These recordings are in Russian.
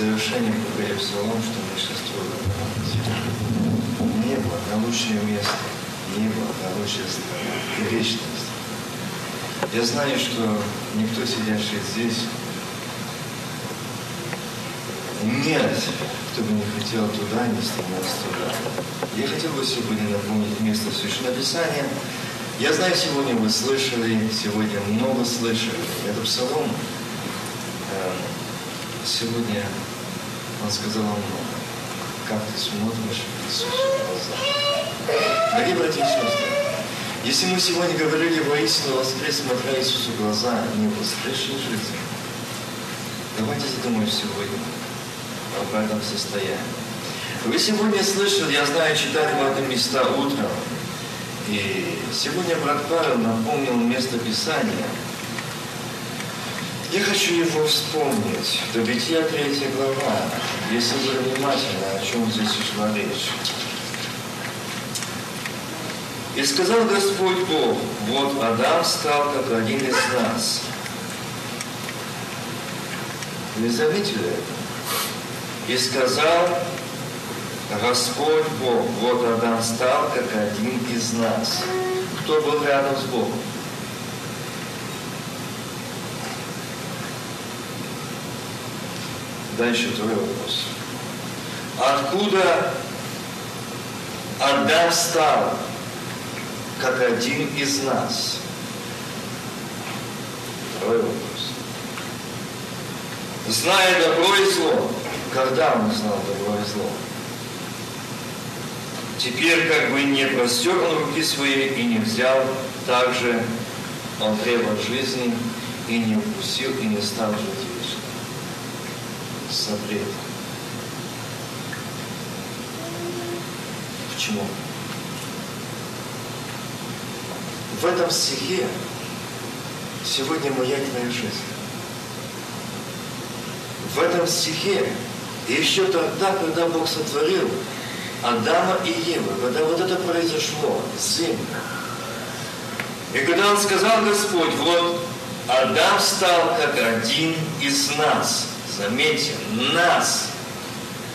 завершением говоря псалом, что трудно Небо на лучшее место, небо на лучшее страна и вечность. Я знаю, что никто, сидящий здесь, нет, кто бы не хотел туда, не стремился туда. Я хотел бы сегодня напомнить место Священного Писания. Я знаю, сегодня вы слышали, сегодня много слышали. Это псалом. Э, сегодня он сказал много. Как ты смотришь Иисусу в глаза. Дорогие братья и сестры, если мы сегодня говорили воистину воскрес, смотря Иисусу в глаза, не воскресшей жизни, давайте задумаемся сегодня об этом состоянии. Вы сегодня слышали, я знаю, читали в этом места утром, и сегодня брат Павел напомнил место Писания. Я хочу его вспомнить. До Бытия 3 глава, если вы внимательно, о чем здесь шла речь. И сказал Господь Бог, вот Адам стал как один из нас. Вы заметили это? И сказал Господь Бог, вот Адам стал как один из нас. Кто был рядом с Богом? Дальше твой вопрос. Откуда Адам стал как один из нас. Второй вопрос. Зная добро и зло, когда он знал добро и зло? Теперь как бы не простер он руки свои и не взял также он древо жизни и не укусил и не стал жить Запрет. Почему? в этом стихе сегодня моя твоя жизнь. В этом стихе, еще тогда, когда Бог сотворил Адама и Еву, когда вот это произошло, земля, и когда Он сказал Господь, вот Адам стал как один из нас, заметьте, нас,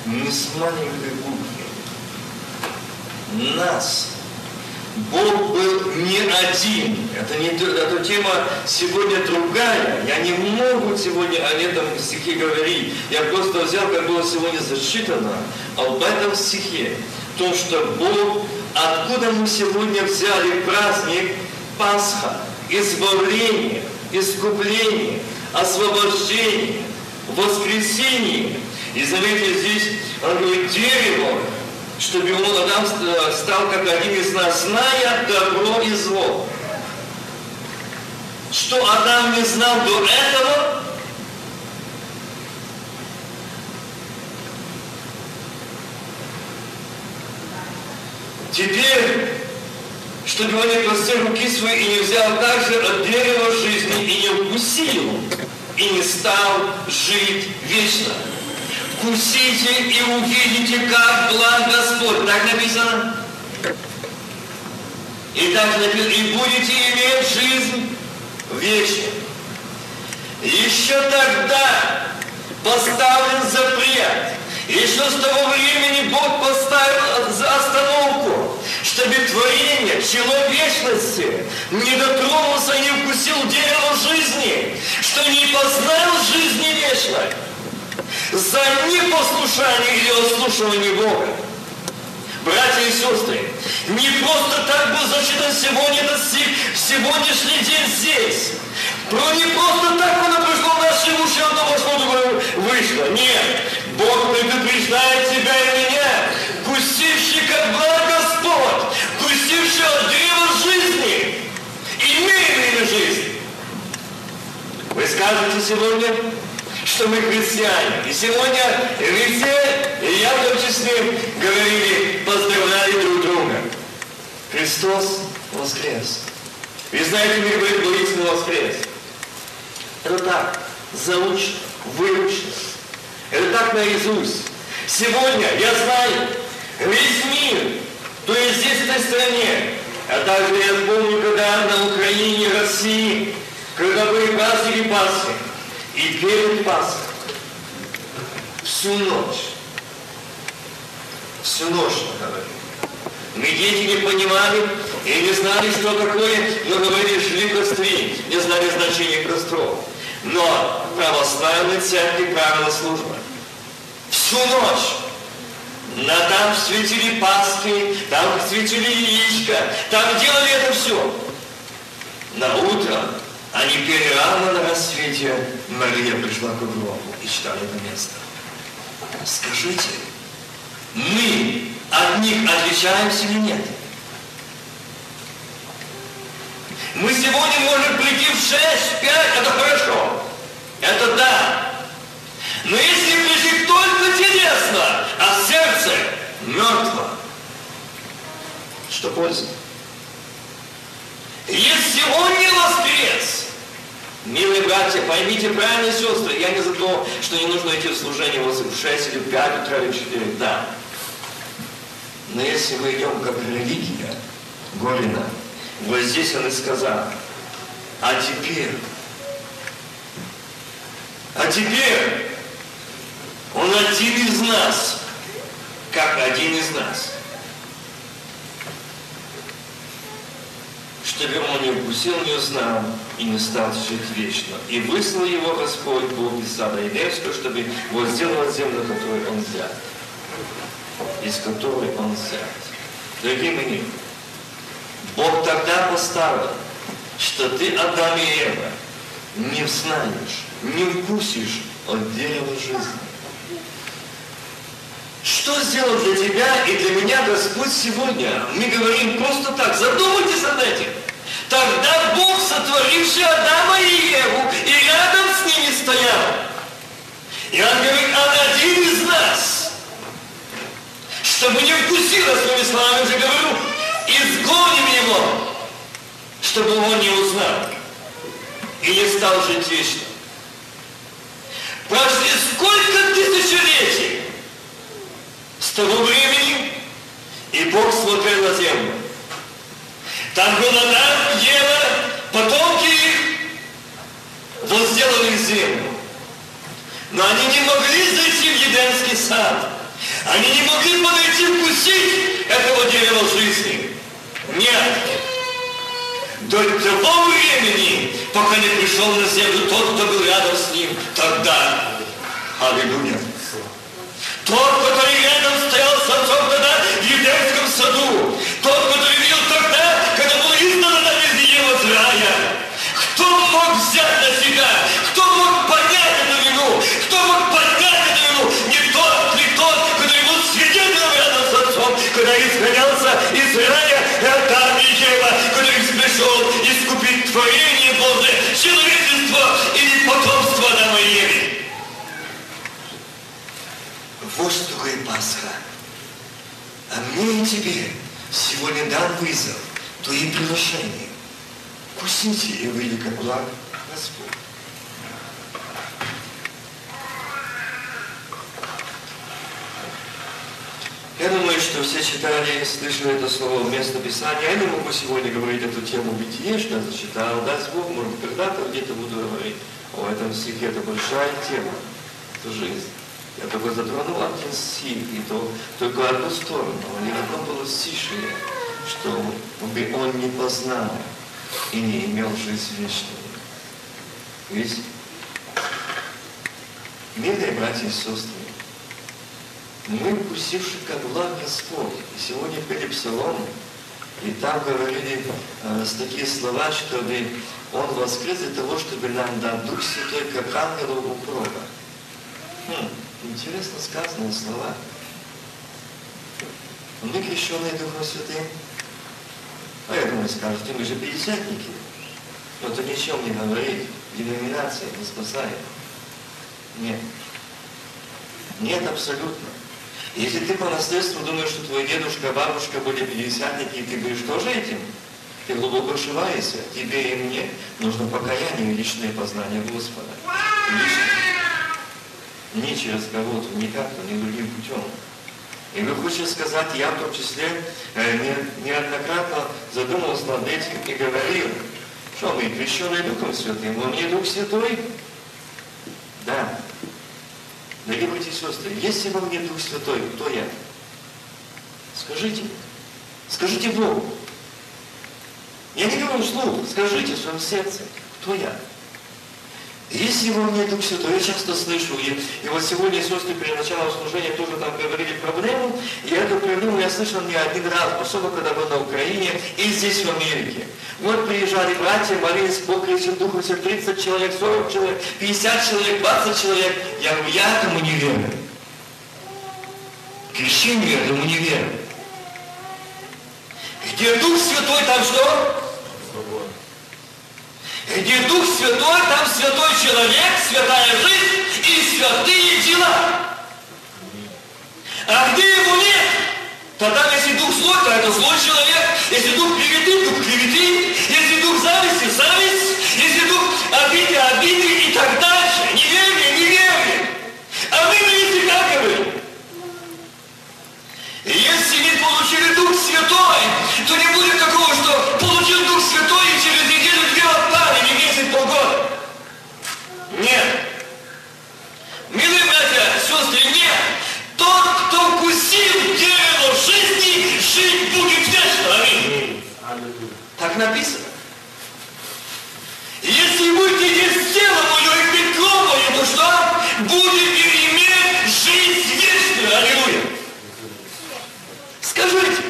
не с маленькой буквы, нас – Бог был не один. Это не эта тема сегодня другая. Я не могу сегодня о этом стихе говорить. Я просто взял, как было сегодня зачитано, об этом стихе. То, что Бог, откуда мы сегодня взяли праздник Пасха, избавление, искупление, освобождение, воскресение. И заметьте, здесь он говорит, дерево, чтобы он, Адам, стал как один из нас, зная добро и зло. Что Адам не знал до этого, Теперь, чтобы он не простил руки свои и не взял также от дерева жизни и не укусил, и не стал жить вечно вкусите и увидите, как благ Господь. Так написано? И так написано, и будете иметь жизнь вечную. Еще тогда поставлен запрет. Еще с того времени Бог поставил остановку, чело вечности, не дотронулся, не вкусил дерево жизни, что не познал жизни вечной за непослушание или ослушивание Бога. Братья и сестры, не просто так был зачитан сегодня этот стих, в сегодняшний день здесь. Про не просто так оно пришло в наши уши, оно вошло, думаю, вышло. Нет, Бог предупреждает тебя и скажете сегодня, что мы христиане. И сегодня везде, и я в том числе, говорили, поздравляли друг друга. Христос воскрес. Вы знаете, мы говорим, воистину воскрес. Это так, заучно, выучно. Это так наизусть. Сегодня, я знаю, весь мир, то есть здесь, в этой стране, а также я помню, когда на Украине, России, когда были праздники Пасхи, и перед Пасхой Всю ночь. Всю ночь мы говорили. Мы дети не понимали и не знали, что такое, но говорили, шли костры, не знали значения костров. Но православной церкви правила служба. Всю ночь. На там светили паски, там светили яичко, там делали это все. На утро они пели рано на рассвете. Мария пришла к гробу и читали это место. Скажите, мы от них отличаемся или нет? Мы сегодня можем прийти в 6, в 5, это хорошо. Это да. Но если прийти только телесно, а сердце мертво, что польза? Если он не милые братья, поймите правильно, сестры, я не за то, что не нужно идти в служение в 6 или в 5 утра или в 4, да. Но если мы идем как религия, Горина, вот здесь он и сказал, а теперь, а теперь он один из нас, как один из нас. чтобы он не укусил, не узнал и не стал жить вечно. И выслал его Господь Бог из сада Едемского, чтобы возделывать землю, которую он взял из которой он взят. Дорогие мои, Бог тогда поставил, что ты, Адам и Ева, не знаешь, не укусишь от дерева жизни. Что сделал для тебя и для меня Господь сегодня? Мы говорим просто так, задумайтесь над этим. Тогда Бог, сотворивший Адама и Еву, и рядом с ними стоял. И Он говорит, он один из нас – чтобы не вкусило, своими словами уже говорю, изгоним его, чтобы он не узнал и не стал жить вечно. Прошли сколько тысячелетий с того времени, и Бог смотрел на землю. Там был Адам, Ева, потомки их возделали землю. Но они не могли зайти в Едемский сад. Они не могли подойти вкусить этого дерева жизни. Нет. До того времени, пока не пришел на землю тот, кто был рядом с ним, тогда. Аллилуйя. Тот, который рядом с приглашения. Вкусите и выйди как благ Господь. Я думаю, что все читали, слышали это слово место Писания. Я не могу сегодня говорить эту тему бытие, что я зачитал. Даст Бог, может, когда-то где-то буду говорить о этом стихе. Это большая тема, это жизнь. Я только затронул один стих, и то только одну сторону. Ни одно было стишие, что бы он не познал и не имел жизнь вечную. Ведь, милые братья и сестры, мы, вкусивши как благ Господь, и сегодня пели псалом, и там говорили э, такие слова, чтобы Он воскрес для того, чтобы нам дать Дух Святой, как ангелу укропа. Хм, интересно сказанные слова. Мы крещенные Духом Святым, я думаю, скажете, мы же пятидесятники. Но это ничем не говорит. Деноминация не спасает. Нет. Нет, абсолютно. Если ты по наследству думаешь, что твой дедушка, бабушка были пятидесятники, и ты будешь тоже этим, ты глубоко ошибаешься. Тебе и мне нужно покаяние и личное познание Господа. Личное. Не через кого-то, никак-то, ни другим путем. И вы хочете сказать, я в том числе э, неоднократно задумался над этим и говорил, что мы крещенные Духом Святым, но не Дух Святой? Да. Дорогие братья и сестры, если во мне Дух Святой, кто я? Скажите. Скажите Богу. Я не говорю вслух, скажите в своем сердце, кто я? Если во мне Дух Святой, я часто слышу, и, и вот сегодня сестры перед началом служения тоже там говорили проблему, и эту проблему я слышал не один раз, особенно когда был на Украине и здесь в Америке. Вот приезжали братья, молились Бог Крестным Духом, все 30 человек, 40 человек, 50 человек, 20 человек. Я говорю, я этому не верю. Крещению этому не верю. Где Дух Святой, там что? Где Дух Святой, там святой человек, святая жизнь и святые дела. А где его нет, то там, если Дух злой, то это злой человек. Если Дух клеветы, Дух клеветы. Если Дух зависти, зависть. Если Дух обиды, обиды и так дальше. Неверие, неверие. А мы видите, как говорим. Если мы получили Дух Святой, то не будет такого, что получил Дух Святой и через неделю-две Нет. Милые братья, сестры, нет. Тот, кто вкусил дерево жизни, жить будет вечно. Аминь. Так написано. Если будете есть тело мое и кровь мою, то что? Будете иметь жизнь вечную. Аллилуйя. Скажите,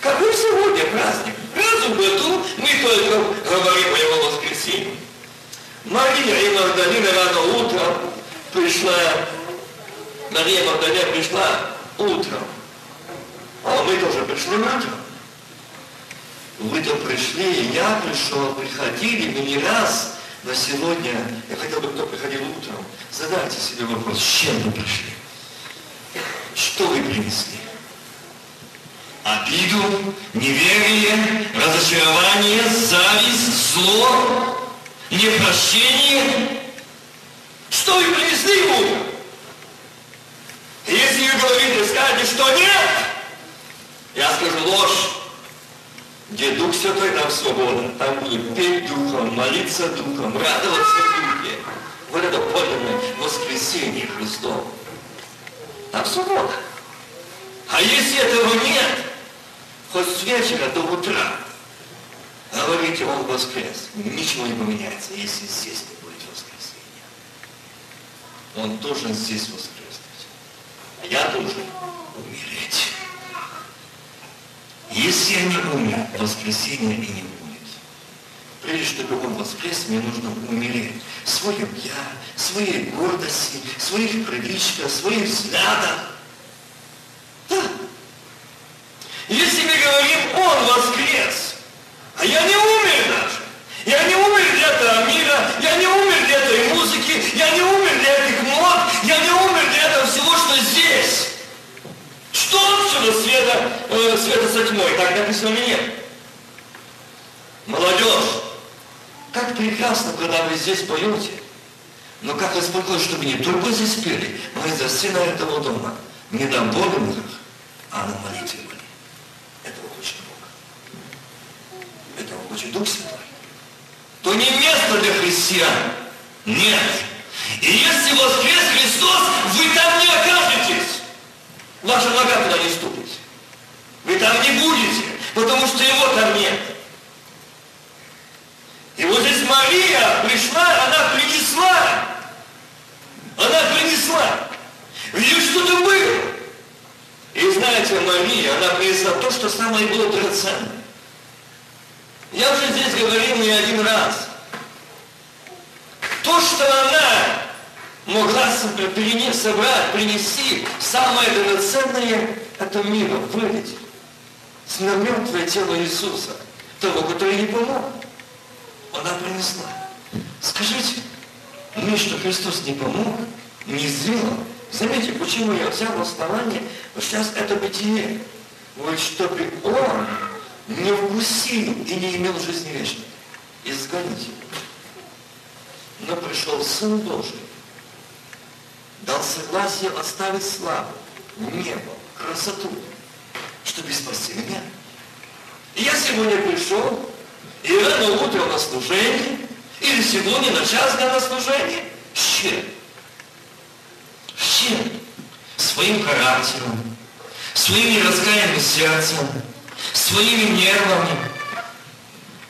какой сегодня праздник? Раз в году мы только говорим о его воскресенье. Мария Магдалина рано утром пришла, Мария Магдалина пришла утром, а мы тоже пришли утром. Вы-то пришли, и я пришел, приходили, мы не раз, но сегодня, я хотел бы, кто приходил утром, задайте себе вопрос, с чем вы пришли? Что вы принесли? обиду, неверие, разочарование, зависть, зло, непрощение. Что вы принесли ему? Если вы говорите, скажете, что нет, я скажу ложь. Где Дух Святой, там свобода. Там будут петь Духом, молиться Духом, радоваться Духе. Вот это подлинное воскресение Христова. Там свобода. А если этого нет, хоть с вечера до утра, говорите, он воскрес. Ничего не поменяется, если здесь не будет воскресения. Он должен здесь воскреснуть. А я должен умереть. Если я не умер, воскресения и не будет. Прежде чтобы он воскрес, мне нужно умереть. В своем я, своей гордости, своих привычках, своих взглядах. Да. Если мы говорим, он воскрес, а я не умер даже. Я не умер для этого мира, я не умер для этой музыки, я не умер для этих мод, я не умер для этого всего, что здесь. Что отсюда света, э, света со тьмой? Так написано нет? Молодежь, как прекрасно, когда вы здесь поете. Но как Господь хочет, чтобы не только здесь пели, но за сына этого дома. Не дам Бога в а на молитве были. Этого хочет Бог. Хочет Дух Святой. То не место для христиан. Нет. И если воскрес Христос, вы там не окажетесь. Ваша нога туда не ступит. Вы там не будете, потому что его там нет. И вот здесь Мария пришла, она принесла. Она принесла. В нее что-то было. И знаете, Мария, она принесла то, что самое было драгоценное. Я уже здесь говорил не один раз. То, что она могла собрать, принести, самое драгоценное, это мира, вылить на мертвое тело Иисуса, того, который не помог. Она принесла. Скажите, мне что Христос не помог, не сделал, Заметьте, почему я взял основание, вот сейчас это бытие. Вот чтобы он не вкусил и не имел жизни вечной. Изгоните. Но пришел Сын Божий, дал согласие оставить славу, небо, красоту, чтобы спасти меня. И я сегодня пришел, и рано утром на служение, или сегодня на час дня на служение, с чем? Чем? Своим характером, своим раскаянным сердцем, своими нервами.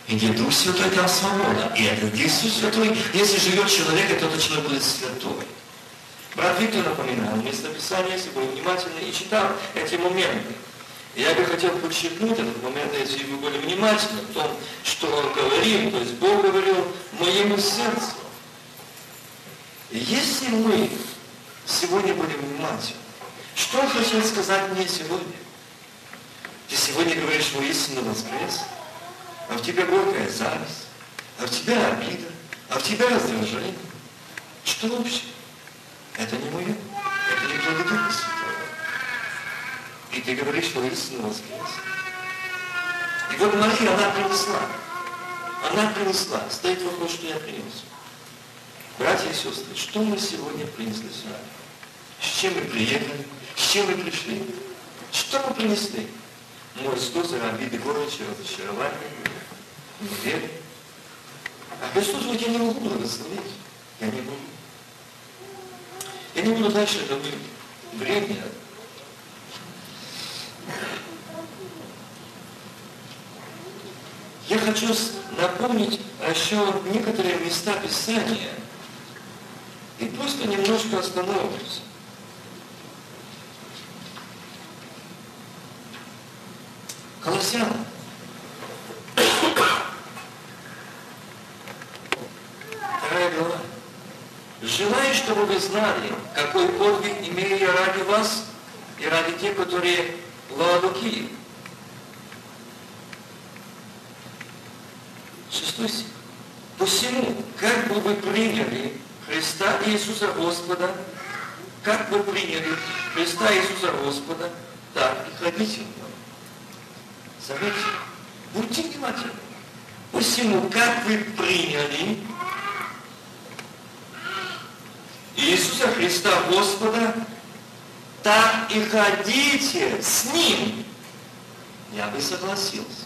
И где Дух Святой, там свобода. И это Дух Святой, если живет человек, то этот человек будет святой. Брат Виктор напоминал местописание, если был внимательно и читал эти моменты. Я бы хотел подчеркнуть этот момент, если вы были внимательны в том, что он говорил, то есть Бог говорил моему сердцу. Если мы сегодня будем внимательны, что он хотел сказать мне сегодня? Ты сегодня говоришь, что истинно воскрес, а в тебе горькая зависть, а в тебя обида, а в тебя раздражение. Что вообще? Это не мое, это не плоды Святого. И ты говоришь, что истинно воскрес. И вот Мария, она принесла. Она принесла. Стоит вопрос, что я принес. Братья и сестры, что мы сегодня принесли с вами? С чем мы приехали? С чем мы пришли? Что мы принесли? Может, что за обиды, горечи, разочарования, неверие? А говорит, я не могу благословить. Я не могу. Я не буду дальше говорить. Времени. Я хочу напомнить еще некоторые места Писания и просто немножко остановимся. Колоссянам. Вторая глава. Желаю, чтобы вы знали, какой подвиг имею я ради вас и ради тех, которые в Лаодукии. Шестой стих. Посему, как бы вы приняли Христа Иисуса Господа, как вы приняли Христа Иисуса Господа, так и ходите в. Заметьте, будьте внимательны. Посему, как вы приняли Иисуса Христа Господа, так и ходите с Ним. Я бы согласился.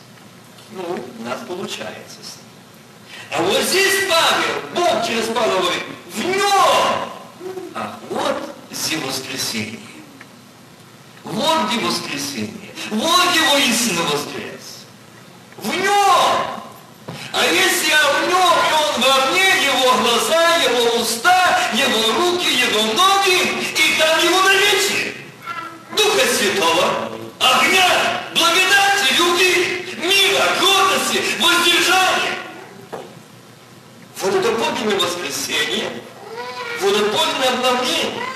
Ну, у нас получается с Ним. А вот здесь Павел, Бог через Павла говорит, в Нем. А вот зе воскресение. Вот где воскресение. Вот его истинно воскрес. В Нем. А если я в Нем, и Он во мне, Его глаза, Его уста, Его руки, Его ноги, и там Его наличие. Духа Святого, огня, благодати, любви, мира, гордости, воздержания. Вот это подлинное воскресенье, вот это подлинное обновление.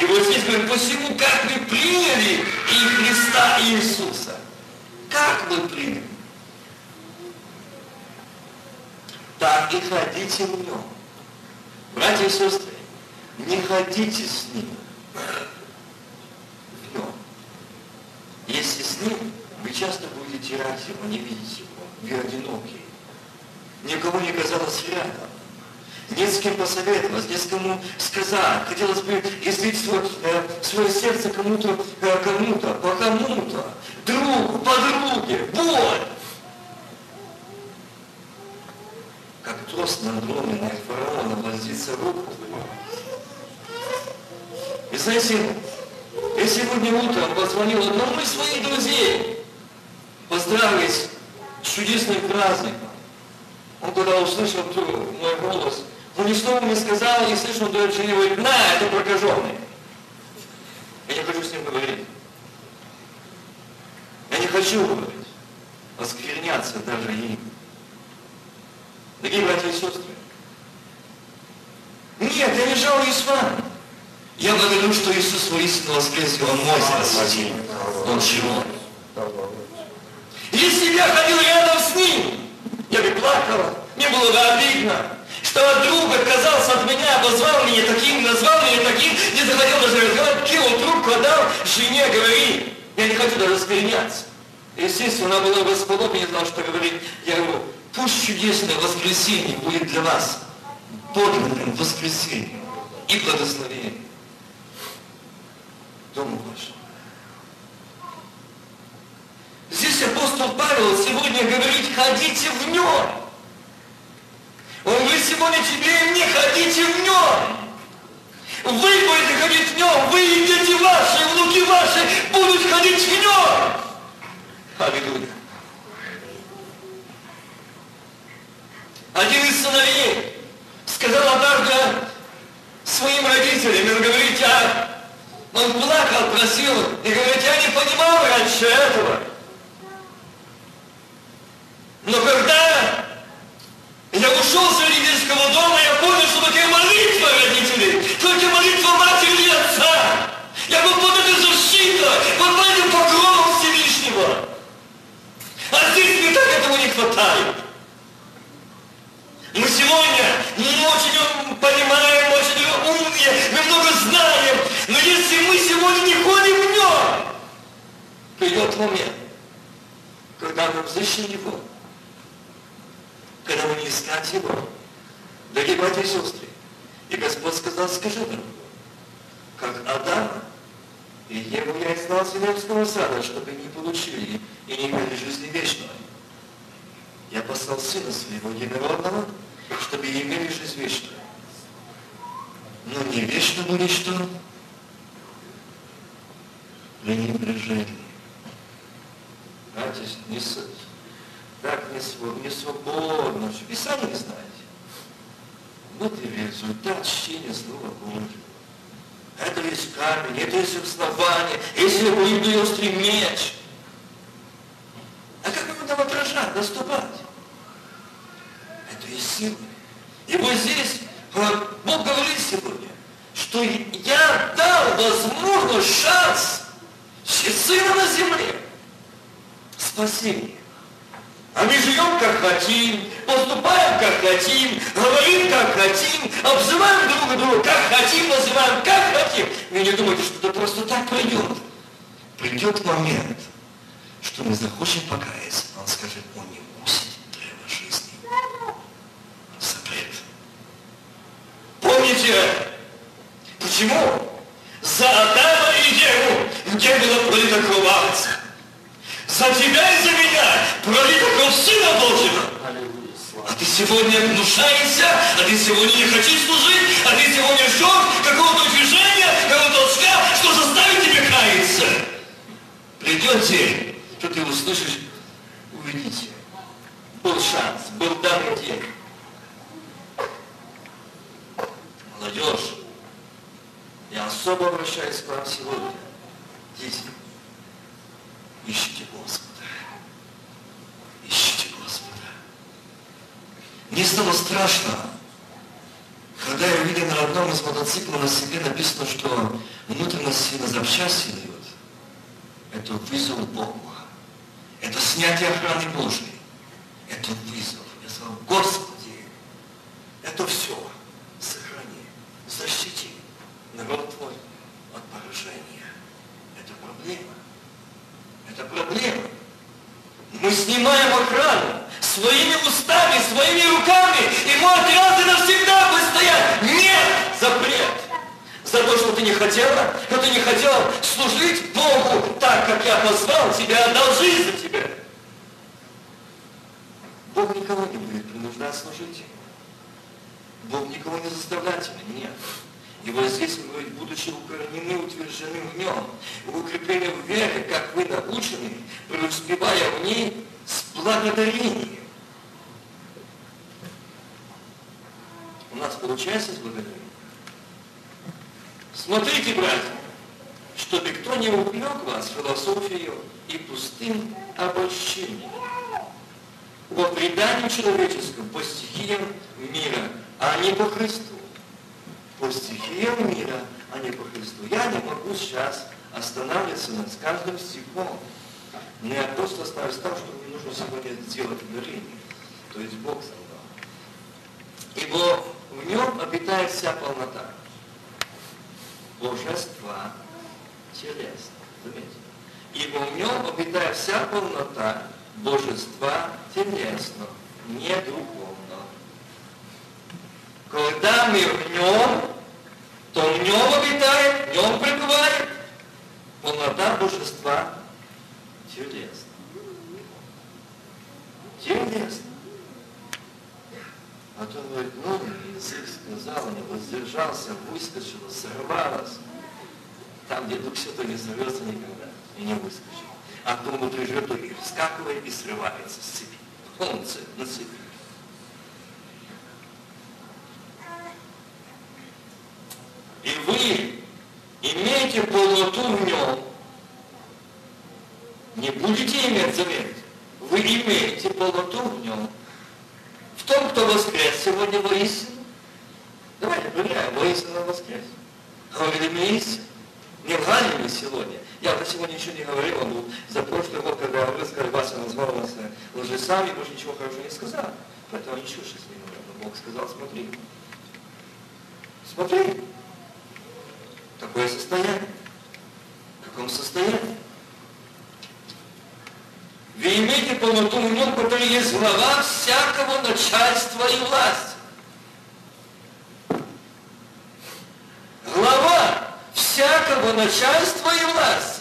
И вот здесь говорим, посему, как мы приняли и Христа Иисуса. Как мы приняли? Так и ходите в нем. Братья и сестры, не ходите с ним в нем. Если с ним, вы часто будете терять его, не видеть его, вы одинокие. Никого не казалось рядом. Нет с кем посоветовать, с кому сказать. Хотелось бы излить свое, э, свое сердце кому-то, э, кому-то, по кому-то, другу, подруге, боль. Как трос надломленный фараона воздится руку И знаете, я сегодня утром позвонил одному из своих друзей поздравить с чудесным праздником. Он когда услышал мой голос, он ни слова не сказал, не слышал, не говорит, на, это прокаженный. Я не хочу с ним говорить. Я не хочу говорить, оскверняться даже им. Дорогие братья и сестры, нет, я не жалуюсь с вами. Я благодарю, что Иисус воистину воскрес, и Он мой спаситель. Он живой. Если бы я ходил рядом с Ним, я бы плакала, мне было бы обидно, что друг отказался от меня, обозвал меня таким, назвал меня таким, не захотел даже разговаривать, кинул трубку, отдал жене, говори. Я не хочу даже скверняться. Естественно, она была восподобна, не знала, что говорить. Я говорю, пусть чудесное воскресенье будет для вас подлинным воскресеньем и благословением дому вашему. Здесь апостол Павел сегодня говорит, ходите в нем. Он говорит, сегодня тебе и мне ходите в нем. Вы будете ходить в нем, вы и дети ваши, внуки ваши будут ходить в нем. Аллилуйя. Один из сыновей сказал однажды своим родителям, он говорит, я, он плакал, просил, и говорит, я не понимал раньше этого. Но когда я ушел с родительского дома, я понял, что такая молитва родителей, только молитва матери и отца. Я был под этой защитой, под этим покровом Всевышнего. А здесь мне так этого не хватает. Мы сегодня мы очень понимаем, очень умные, мы много знаем, но если мы сегодня не ходим в нем, придет момент, когда мы взыщем его, когда мы искать его. Дорогие братья и сестры, и Господь сказал, скажи нам, как Адам и Еву я изгнал с сада, чтобы не получили и не имели жизни вечной. Я послал Сына Своего Единородного, чтобы имели жизнь вечную. Но не вечно были что? Пренебрежение. Братья, не так не, не свободно. Вы сами не знаете. Вот и результат чтения Слова Божьего. Это есть камень, это есть основание, если Библии острый меч. А как ему там отражать, наступать? Это есть сила. И вот здесь Бог говорит сегодня, что я дал возможность шанс сына на земле спасения. А мы живем как хотим, поступаем как хотим, говорим как хотим, обзываем друг друга как хотим, называем как хотим. Вы не думайте, что это просто так пройдет. Придет момент, что мы захочем покаяться, он скажет, он не мусит древо жизни. Запрет. Помните, почему? За Адама и Еву, где было пролито кровь за тебя и за меня пролита кровь Сына Божьего. А ты сегодня внушаешься, а ты сегодня не хочешь служить, а ты сегодня ждешь какого-то движения, какого-то толчка, что заставит тебя каяться. Придет день, что ты услышишь, увидите, был шанс, был данный день. Молодежь, я особо обращаюсь к вам сегодня, дети. Ищите Господа. Ищите Господа. Мне стало страшно, когда я увидел на одном из мотоциклов на себе написано, что внутренность на запчасти дает. Это вызов Богу. Это снятие охраны Божьей. Это вызов. Я сказал, Господи, это все. Сохрани, защити народ Твой от поражения. Это проблема. Это проблема. Мы снимаем охрану своими устами, своими руками, и может раз и навсегда стоять. Нет! Запрет! За то, что ты не хотела, что ты не хотела служить Богу так, как я позвал тебя, отдал жизнь за тебя. Бог никого не будет принуждать служить. Бог никого не заставляет тебя. Нет. И вот здесь мы будучи укоренены, утверждены в нем, укреплены в вере, как вы научены, преуспевая в ней с благодарением. У нас получается с благодарением? Смотрите, братья, чтобы кто не увлек вас философией и пустым обольщением по преданию человеческому, по стихиям мира, а не по Христу по стихиям мира, а не по Христу. Я не могу сейчас останавливаться над каждым стихом. Я просто оставлю того, что мне нужно сегодня сделать ударение. То есть Бог создал. Ибо в нем обитает вся полнота. Божества телесно. Заметьте. Ибо в нем обитает вся полнота божества телесно, не духовно. Когда мы в нем, то в нем обитает, в нем пребывает полнота божества телесно. Телесно. А то говорит, ну, язык сказал, не воздержался, выскочил, сорвалось. Там, где Дух Святой не сорвется никогда и не выскочит. А кто внутри то и вскакивает и срывается с цепи. Он на цепи. И вы имеете полноту в нем. Не будете иметь, заметьте. Вы имеете полноту в нем. В том, кто воскрес сегодня воистину. Давайте проверяем, воистину воскрес. Говорили истину. Не мы сегодня. Я вот сегодня ничего не говорил, был за прошлый год, когда вы сказали, Вася назвал нас лжецами, больше ничего хорошего не сказал. Поэтому ничего сейчас не говорил. Но Бог сказал, смотри. Смотри. Такое состояние. В каком состоянии? Вы имеете полноту нем, который есть глава всякого начальства и власти. Глава всякого начальства и власти.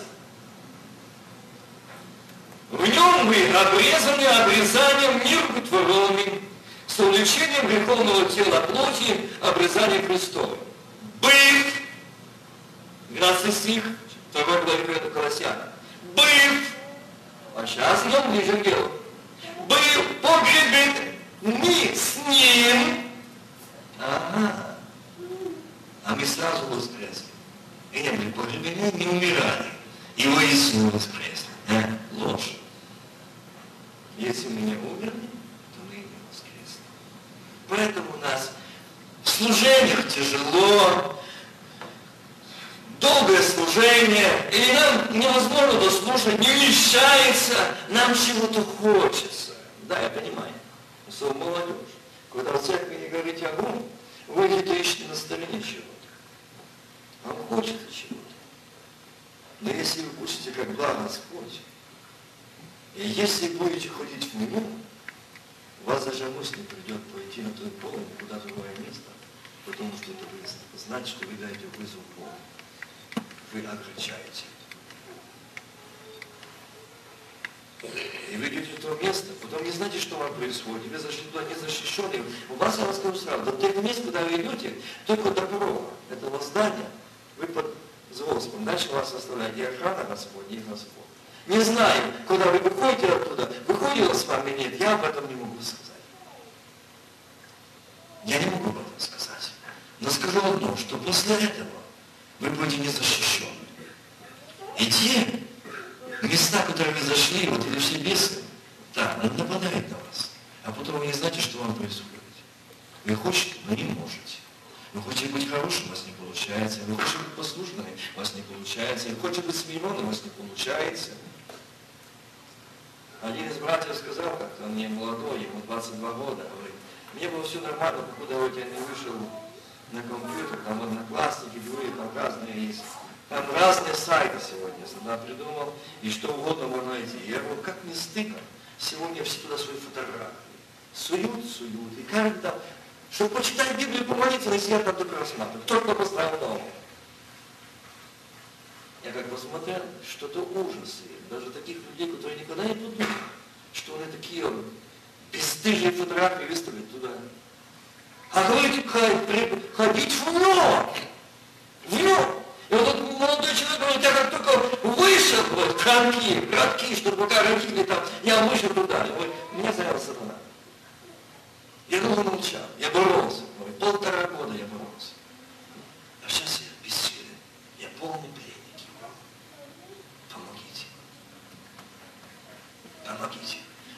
В нем вы обрезаны обрезанием нерукотворенным, с увлечением греховного тела плоти, обрезанием Христовым. Быв, 12 стих, 2 главе Колоссяна. Быв, а сейчас днем ближе к делу. Был погребен не с ним. Ага. А мы сразу воскресли. И не были погребены, не умирали. И воистину воскресли. А? Ложь. Если мы не умерли, то мы не воскресли. Поэтому у нас в служениях тяжело, долгое служение, или нам невозможно дослушать, не вмещается, нам чего-то хочется. Да, я понимаю. Особенно молодежь. Когда в церкви не говорите огонь, вы где-то ищете на стороне чего-то. Вам хочется чего-то. Но если вы будете как благ Господь, и если будете ходить в него, вас даже мысль не придет пойти на тот пол, куда другое место, потому что это вы знаете, что вы даете вызов Богу вы огорчаете. И вы идете в то место, потом не знаете, что вам происходит, вы зашли туда незащищенные. У вас, я вам скажу сразу, до тех мест, куда вы идете, только до порога этого здания, вы под Господом. Дальше вас оставляет и охрана Господня, и Господь. Не знаю, куда вы выходите оттуда, выходила с вами нет, я об этом не могу сказать. Я не могу об этом сказать. Но скажу одно, что после этого вы будете не защищены. И те места, которые вы зашли, вот или все бесы, да, он нападает на вас. А потом вы не знаете, что вам происходит. Вы хотите, но не можете. Вы хотите быть хорошим, у вас не получается. Вы хотите быть послушным, у вас не получается. Вы хотите быть смиренным, у вас не получается. Один из братьев сказал как-то, он не молодой, ему 22 года, говорит, мне было все нормально, покуда я не вышел на компьютер, там одноклассники, другие, там разные есть. Там разные сайты сегодня сюда придумал, и что угодно можно найти. Я говорю, как не стыдно, сегодня все туда свои фотографии. Суют, суют. И когда, чтобы почитать Библию, помолиться, но я там только рассматриваю. Только поставил новое. Я как посмотрел, что-то ужасы. Даже таких людей, которые никогда не подумали, что они такие бесстыжие фотографии выставят туда. А говорит, ходить в нем. В нем. И вот этот молодой человек говорит, я как только вышел, вот, ранки, ранки, чтобы пока ранкили там, я вышел туда. Говорит, меня завел сатана. Я долго молчал, я боролся. Говорит, полтора года я боролся. А сейчас я бессилен. Я полный пленник его. Помогите. Помогите.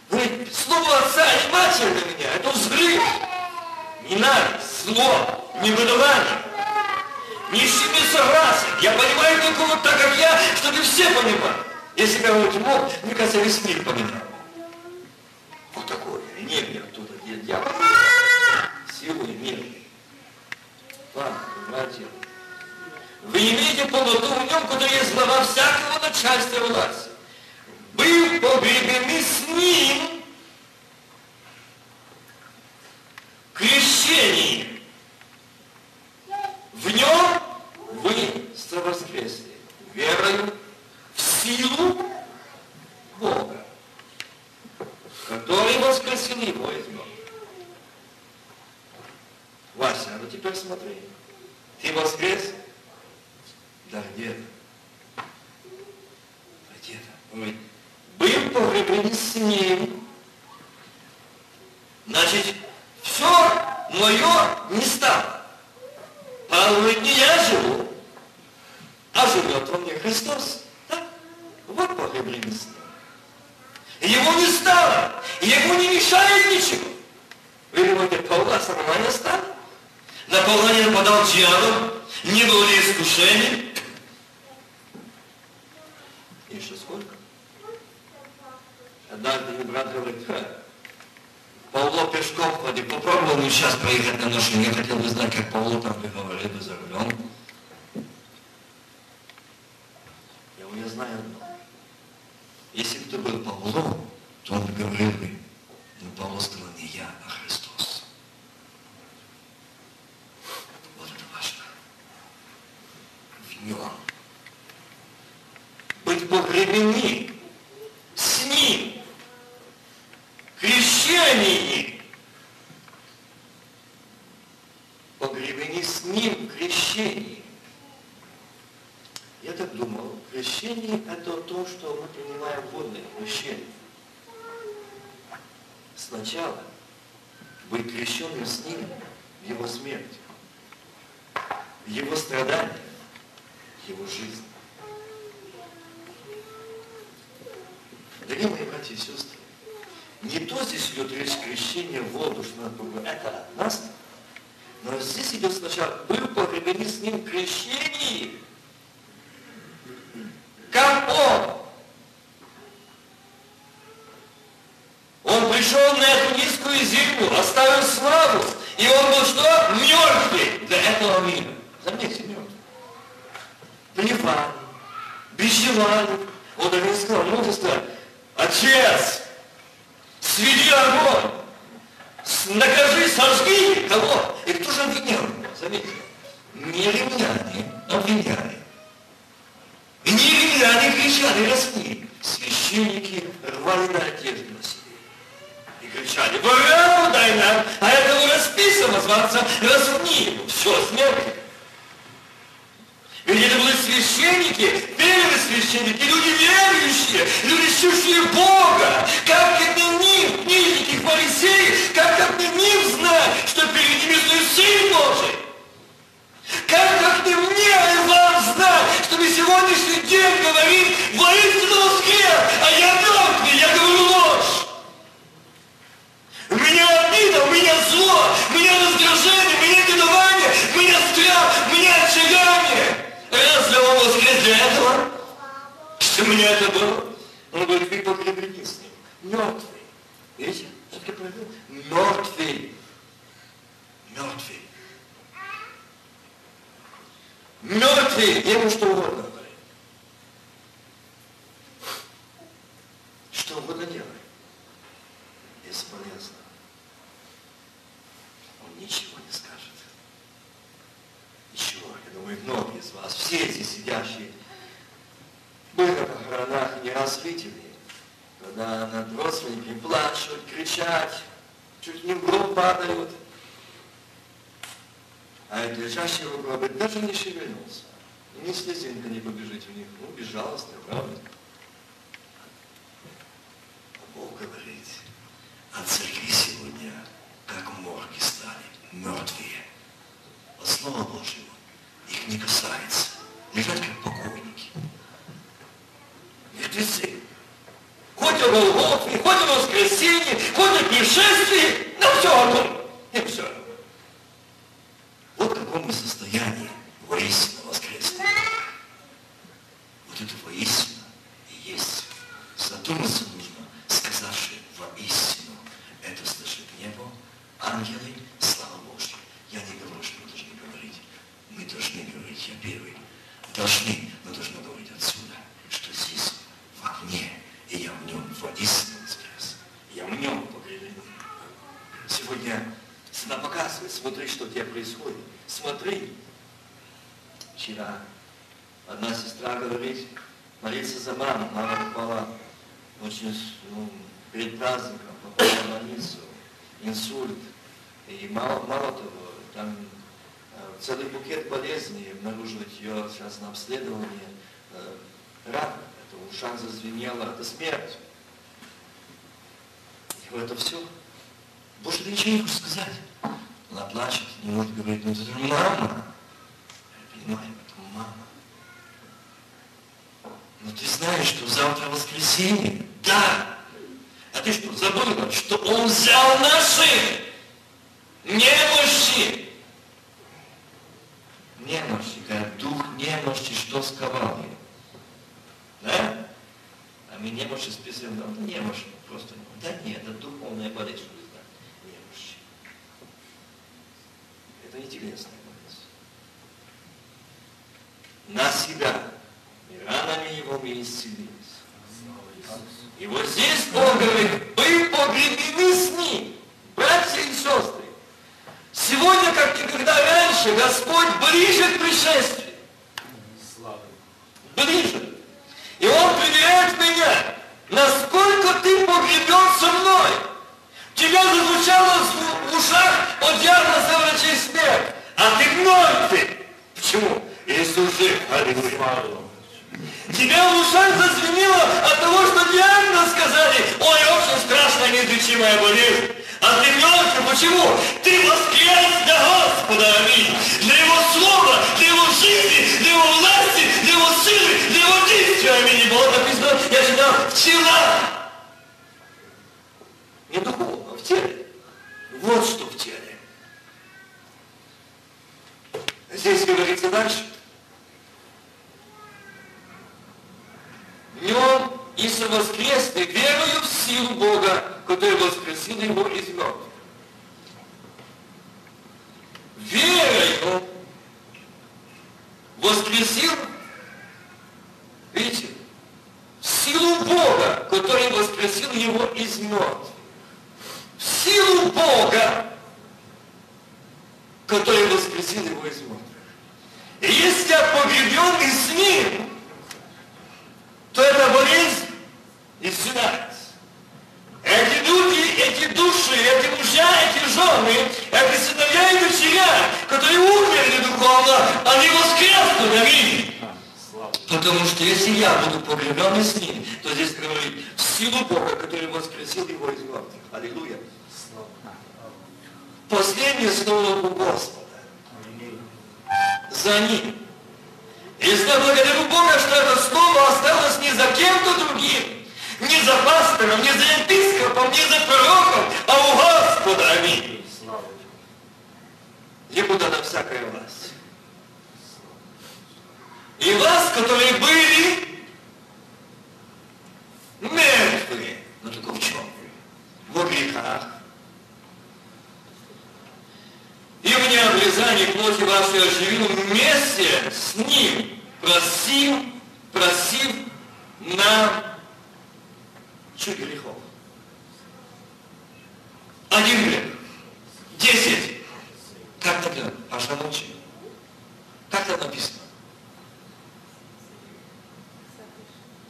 Говорит, слово отца и матери для меня, это взрыв ненависть, зло, негодование. Не с ними согласен. Я понимаю только вот так, как я, чтобы все понимали. Если бы я вот мог, мне кажется, весь мир понимал. Вот такое. Не мир оттуда, где дьявол. Силу и мир. Ладно, братья. Вы имеете полноту в нем, который есть глава всякого начальства власти. Был погребены с ним крещении. В нем вы совоскресли верою в силу Бога, который воскресил его из мертвых. вот теперь смотри. Ты воскрес? Да где-то. Где-то. Он говорит, был погребен с ним. Значит, все мое не стало. Павел говорит, не я живу, а живет во мне Христос. Да? Вот погребли место. Его не стало, ему не мешает ничего. Вы думаете, Павла нормально стало? На Павла не нападал дьявол, не было ли искушений? Еще сколько? Однажды мне брат говорит, Ха, Павло пешком ходит, попробовал мне сейчас проехать на машине, я хотел бы знать, как Павло там бы говорил бы за рулем. Я у меня знаю одно. Если бы ты был Павло, то он бы говорил бы, но Павло сказал не я, а Христос. Вот это важно. В нем. Быть погребены с ним. Крещение. Погребены с ним в крещении. Я так думал, крещение это то, что мы принимаем водное крещение. Сначала быть крещенным с ним в его смерти, в его страдании, в его жизни. Дорогие мои братья и сестры, не то здесь идет речь крещения в надо было, это от нас, но здесь идет сначала, был погребены с ним крещение, как он. Он пришел на эту низкую землю, оставил славу, и он был что? Мертвый для этого мира. Заметьте, мертвый. Плевали, бичевали. Он даже сказал, ну, отец, сведи огонь, накажи, сожги кого? И кто же обвинял? Заметьте, не римляне обвиняли. И не римляне кричали, распни. Священники рвали на одежду на себе. И кричали, Богу дай нам, а этого расписано зваться, распни. Все, смерть. Ведь это были священники, первые священники, люди верующие, люди, чувствующие Бога. Как это ним, книжники, фарисеи, как ним знать, что перед ними стоит Сын Божий? Как, как не мне и вам знать, что мы сегодняшний день говорим воистину воскрес, а я мертвый, я говорю ложь. У меня обида, у меня зло, у меня раздражение, у меня негодование, у меня страх, у меня отчаяние. Разве он воскрес для этого? Что мне это было? Он говорит, вы погребены с ним. Мертвый. Видите? Все-таки проявил. Мертвый. Мертвый. Мертвый. Ему что угодно. Что угодно делай. Бесполезно. Ничего не скажет. Ничего. Я думаю, многие из вас, все здесь сидящие, были на похоронах не раз видели, когда над родственниками плачут, кричат, чуть не в гроб падают. А этот лежащий в гробе даже не шевельнулся. И ни слезинка не побежит в них. Ну, безжалостно, правда? А Бог говорит, а церкви сегодня, как морги стали, мертвые. От Слова Божьего их не касается. Лежат как покойники. Мертвецы. Хоть о Голгофе, хоть о воскресенье, хоть о пришествии, но все одно. И все. Вот в каком мы состоянии воистину воскресного. Вот это воистину и есть. Задуматься Thank you. Обследовании. Э, рак, это в ушах зазвенело, это смерть. И это все. Больше ничего не хочешь сказать. Она плачет, не может говорить, ну это же мама. Я понимаю, это мама. Но ты знаешь, что завтра воскресенье? Да. А ты что, забыла, что он взял наши немощи? Немощи, как дух немощи, что сковал ее. Да? А мы немощи списываем, да, немощи просто. Да нет, это духовная болезнь, да, немощи. Это не телесная болезнь. На себя и ранами его мы исцелились. И вот здесь Бог говорит, вы погребены с ним, братья и сестры. Раньше, Господь ближе к пришествию. Ближе. И Он проверяет меня, насколько ты погребен со мной. Тебя зазвучало в ушах от диагноза врачей смерть, а ты мертвый. Почему? Иисус жив. Аллилуйя. Тебя в ушах зазвенело от того, что диагноз сказали, ой, очень страшная неизлечимая болезнь. А мертв, почему? Ты воскрес для Господа, аминь. Для Его Слова, для Его жизни, для Его власти, для Его силы, для Его действия, аминь. И было написано, я читал, вчера. Не духовно, в теле. Вот что в теле. Здесь говорится дальше. днем и совоскресный, верою в силу Бога, который воскресил его из мертвых. Верою воскресил, видите, силу Бога, который воскресил его из мертвых. Силу Бога, который воскресил его из мертвых. И если я погребен с ним, то это болезнь исцеляется. Эти люди, эти души, эти мужья, эти жены, эти сыновья и дочеря, которые умерли духовно, они воскреснут, аминь. Потому что если я буду погребен с ним, то здесь говорит в силу Бога, который воскресил его из мертвых. Аллилуйя. Последнее слово у Господа. За ним. Если я благодарю Бога, что это слово осталось не за кем-то другим, не за пастором, не за епископом, не за пророком, а у Господа. Аминь. Ему дана всякая власть. И вас, которые были мертвые, но только в чем? Во грехах. И в необрезании плоти вашей оживил вместе с ним просил, просил нам чуть грехов. Один грех. Десять. Как тогда? Паша молчи. Как там написано?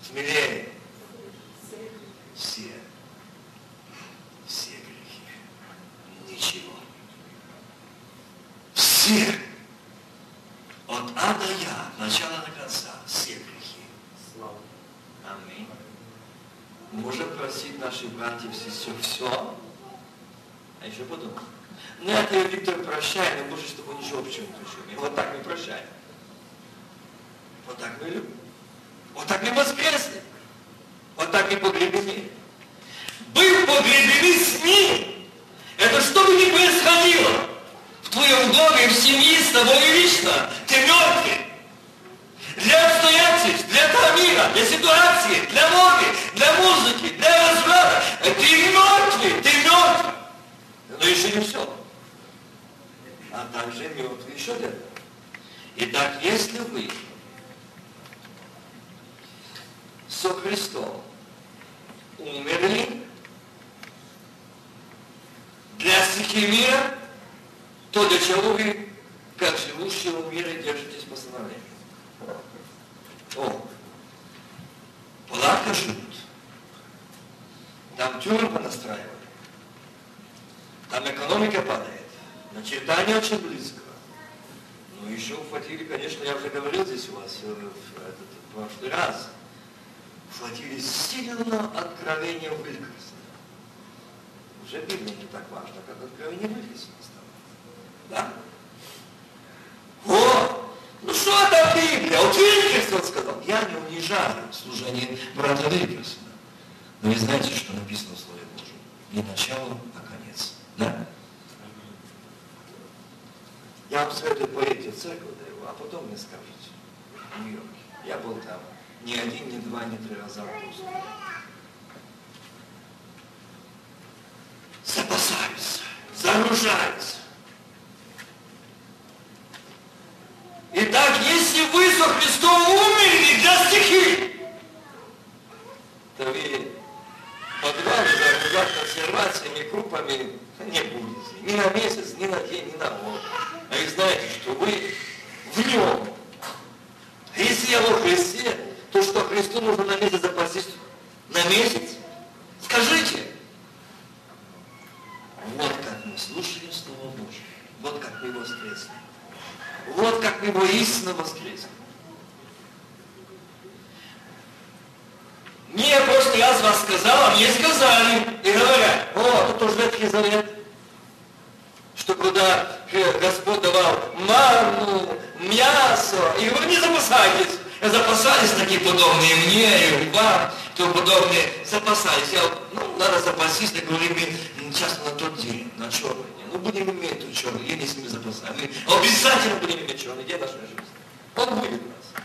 Смелее. Все. Все грехи. Ничего. Все. От А до Я, начала до конца, все грехи. Слава. Аминь. Можем просить наших братьев и сестер все, а еще подумать. Ну, это я, Виктор, прощай, но Боже, чтобы ничего общего не Вот так мы прощаем. Вот так мы любим. Вот так мы воскресли. Вот так мы погребены. Был погребены с Ним. Это что бы ни происходило твоем доме, в семье, с тобой лично. Ты мертвый. Для обстоятельств, для этого мира, для ситуации, для моды, для музыки, для разврата. Ты мертвый, ты мертвый. Но еще не все. А также мертвый еще для Итак, если вы со Христом умерли для стихии мира, то для чего вы, как живущие в мире, держитесь постановления? О, палатка живут. Там тюрьмы настраивали. Там экономика падает. Начертание очень близко. Ну, еще ухватили, конечно, я уже говорил здесь у вас э, в этот в прошлый раз, ухватили сильно откровение Вылькрасна. Уже Библия не так важно, как откровение стало. Да? О, ну что это Библия? Вот Вильгерсон сказал, я не унижаю служение брата Вильгерсона. Но вы знаете, что написано в Слове Божьем? Не начало, а конец. Да? Я вам советую поедете в церковь его, а потом мне скажете. В Нью-Йорке. Я был там ни один, ни два, ни три раза Запасаются, загружаются. Итак, если вы со Христом умерли для стихи, то вы подвал загружать консервациями, крупами не будете. Ни на месяц, ни на день, ни на год. А вы знаете, что вы в нем. Если я во Христе, то что Христу нужно на месяц запастись? На месяц? Скажите. Вот как мы слушаем Слово Божье. Вот как мы воскресли. Вот как мы воистину воскресли. Мне просто раз вас сказал, а мне сказали. И говорят, о, тут тоже Ветхий Завет. Что когда Господь давал марну, мясо, и говорит, не запасайтесь. Запасались такие подобные мне и вам, то подобные, запасались. Я, ну, надо запастись, так говорим, сейчас на тот день, на черный Ну, будем иметь тут черный день, если мы запасаем. Мы обязательно будем иметь черный день нашей жизни. Он будет у нас.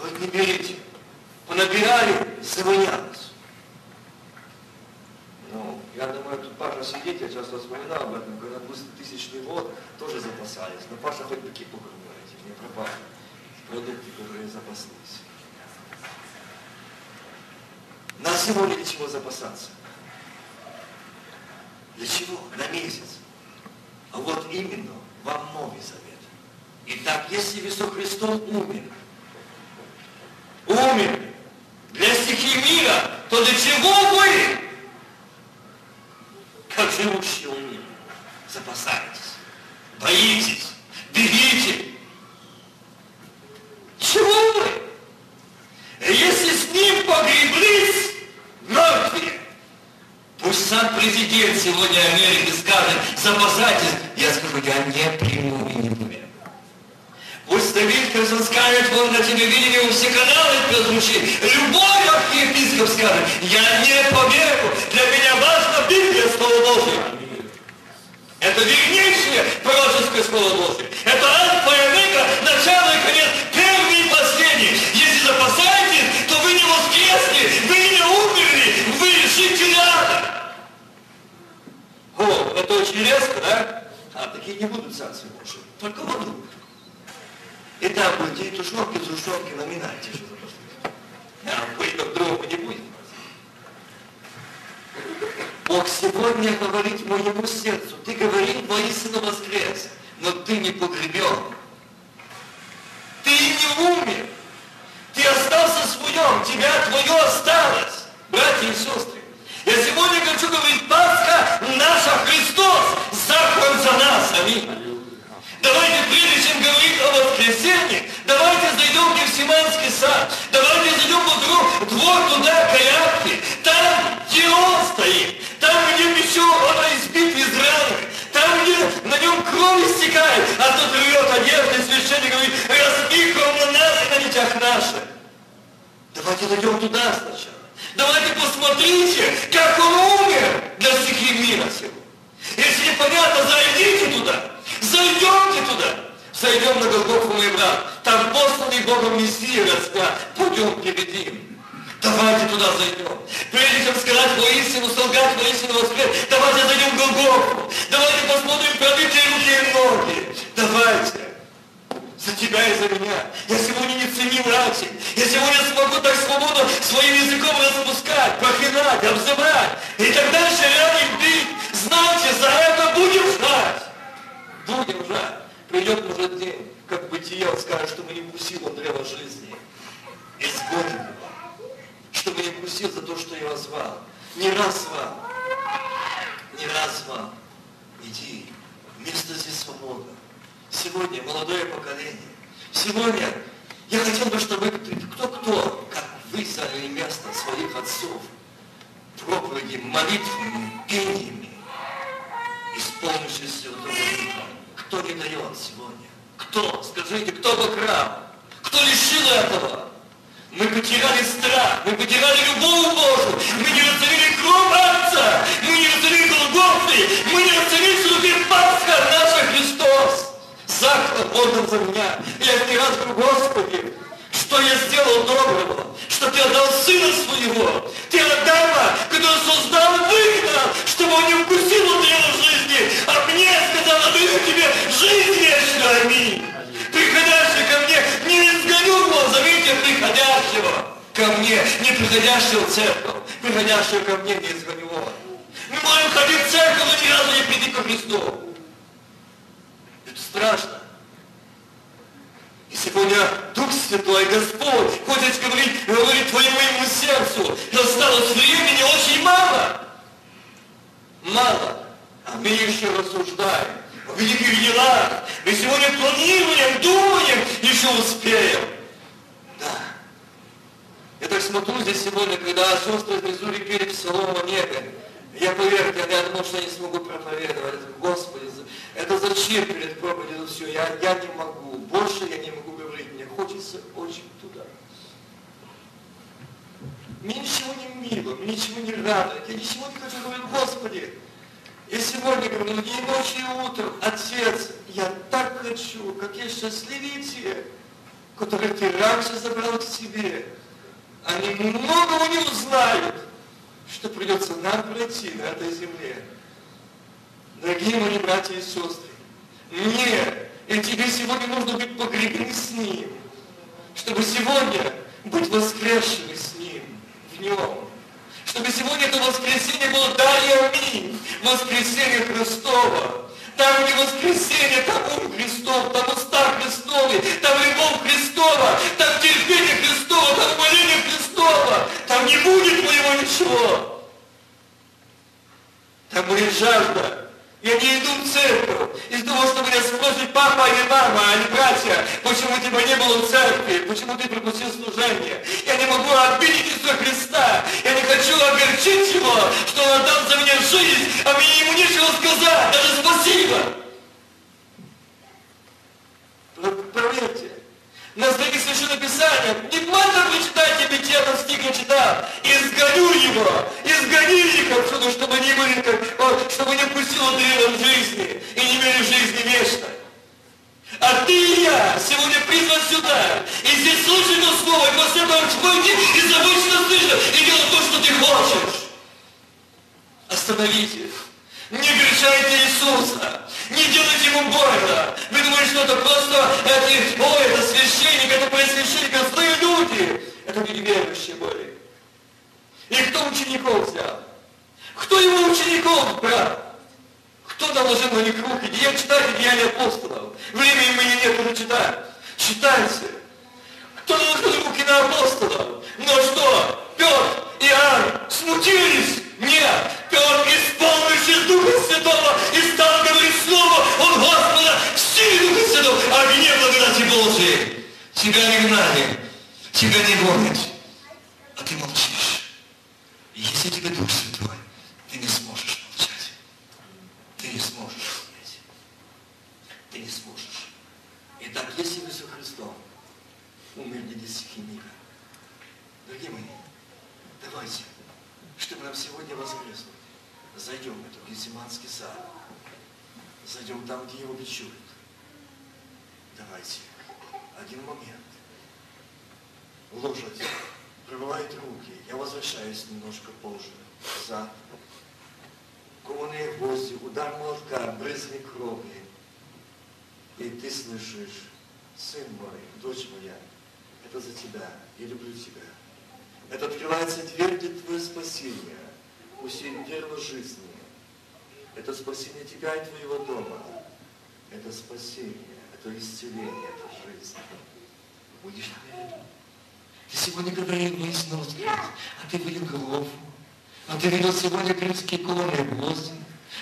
Вот не берите. Понабирали, завонялось. Ну, я думаю, тут Паша сидит, я часто вспоминал об этом, когда был тысячный год, тоже запасались. Но Паша хоть такие покрываете, не пропали. Продукты, которые запаслись. Нас сегодня чего запасаться? Для чего? На месяц. А вот именно вам Новый Завет. Итак, если вы со Христом умер, умер для стихии мира, то для чего вы, как живущие умер, запасаетесь, боитесь, бегите? Чего вы? Если с ним мертвые, пусть сам президент сегодня Америки скажет, запасайтесь, я скажу, я не приму и не поверю. Пусть Давид Херсон скажет, вон на телевидении у все каналы прозвучит. Любой архиепископ скажет, я не поверю, для меня важно Библия, Слово Божье. Это вернейшее пророческое Слово Божье. Это альфа и начало и конец. Если запасаетесь, то вы не воскресли, вы не умерли, вы жите рядом. О, это очень резко, да? А такие не будут царствия Божьи, только вокруг. И там будете и тушенки, тушенки номинайте, А вы друг другу не будете. Бог сегодня говорит моему сердцу, ты говорил воистину воскрес, но ты не погребен. Ты не умер. Ты остался в своем, тебя твое осталось. Братья и сестры, я сегодня хочу говорить, Пасха наша Христос, заклан за нас. Аминь. Давайте, прежде чем говорить о воскресенье, давайте зайдем в Гефсиманский сад, давайте зайдем во двор, туда, Каяфи, там, где он стоит, там, где еще он избит из раны, там, где на нем кровь истекает, а тот рвет одежды, священник говорит, разбей кровь на нас и на детях наших. Давайте зайдем туда сначала. Давайте посмотрите, как он умер для стихии мира всего. Если непонятно, зайдите туда. Зайдемте туда. Зайдем на Голгофу, мой брат. Там посланный Богом Мессия распят. Пойдем перед ним. Давайте туда зайдем. Прежде чем сказать воистину, солгать воистину воскрес, давайте зайдем в Голгофу. Давайте посмотрим пробитые руки и ноги. Давайте. За тебя и за меня. Я сегодня не ценил раньше. Я сегодня смогу так свободно своим языком распускать, проклинать, обзывать. И так дальше рядом бить. Знайте, за это будем знать будем жать. Придет может день, как бытие, он скажет, что мы не он древо жизни. Изгоним его. Что мы не вкусил за то, что я вас звал. Не раз звал. Не раз звал. Иди, Место здесь свобода. Сегодня молодое поколение. Сегодня я хотел бы, чтобы кто-кто, как вы заняли место своих отцов, проповеди, молитвами, пениями, исполнившись Святого Духа. Кто не дает сегодня? Кто? Скажите, кто обокрал? Кто лишил этого? Мы потеряли страх, мы потеряли любовь Божию, Отдал за меня. Я говорю, Господи, что я сделал доброго, что ты отдал сына своего, ты Адама, который создал выгнал, чтобы он не вкусил древа жизни, а мне сказал, отдаю тебе жизнь вечную, аминь приходящий ко мне, не изгоню его, заметьте, приходящего ко мне, не приходящего в церковь, приходящего ко мне, не изгоню его. Мы можем ходить в церковь, но ни разу не прийти ко Христу. Это страшно. Сегодня Дух Святой, Господь, хочет говорить, говорить твоему моему сердцу, осталось времени очень мало. Мало. А мы еще рассуждаем в великих делах. Мы сегодня планируем, думаем, еще успеем. Да. Я так смотрю здесь сегодня, когда сестры внизу пели псалом о небе. Я, поверьте, я думал, что я не смогу проповедовать. Господи, это зачем перед проповедью все? Я, я не могу. Больше я не могу хочется очень туда. Мне ничего не мило, мне ничего не радует. Я ничего не хочу говорить, Господи, и сегодня говорю, и ночью, и утром, Отец, я так хочу, какие счастливые те, которых ты раньше забрал к себе. Они многого не узнают, что придется нам пройти на этой земле. Дорогие мои братья и сестры, мне и тебе сегодня нужно быть погребены с Ним, чтобы сегодня быть воскресшими с Ним, в Нем чтобы сегодня это воскресенье было да и аминь. Воскресенье Христово. Там не воскресенье, там ум Христов, там уста Христовы, там любовь Христова, там терпение Христова, там моление Христова. Там не будет моего ничего. Там будет жажда я не иду в церковь из того, что меня спросит папа или мама, а не братья, почему тебя не было в церкви, почему ты пропустил служение. Я не могу обидеть Иисуса Христа. Я не хочу огорчить Его, что Он отдал за меня жизнь, а мне Ему нечего сказать, даже спасибо. Проверьте. На строке Священного Писания, внимательно прочитайте Бетьяна стих я читал. Изгоню его, изгони их отсюда, чтобы не были, как, чтобы не пустило древом жизни и не имели жизни вечной. А ты и я сегодня призван сюда. И здесь слушай то слово, и после этого выйди и забудь, что слышишь, и делай то, что ты хочешь. Остановите. Не грешайте Иисуса. Не делайте ему больно. Вы думаете, что это просто эти, ой, это священник, это пресвященник, это злые люди. Это люди верующие были. И кто учеников взял? Кто его учеников брал? Кто наложил на них руки? Я читаю Деяния апостолов. Времени мне нет уже читать. Читайте. Кто наложил руки на апостолов? Но что? Петр, Иоанн смутились? Нет. Петр, исполнившись Духа Святого, и стал говорить Слово от Господа в силе Духа Святого, а гнев благодати Божией. Тебя не гнали, тебя не гонят, а ты молчишь. И если тебе Дух Святой, ты не сможешь молчать. Ты не сможешь понять. Ты не сможешь. Итак, если вы со Христом умерли для стихи мира, дорогие мои, давайте чтобы нам сегодня воскреснуть, зайдем в этот Гесиманский сад, зайдем там, где его бичуют. Давайте, один момент. Лошадь прибывает руки. Я возвращаюсь немножко позже. Зад. Кованые гвозди, удар молотка, брызги крови. И ты слышишь, сын мой, дочь моя, это за тебя, я люблю тебя. Это открывается дверь для твоего спасения, усилие дерева жизни. Это спасение тебя и твоего дома. Это спасение, это исцеление, это жизнь. Будешь на Ты сегодня говорил весь нос, а ты видел голову. А ты видел сегодня крымские колонны гвозди.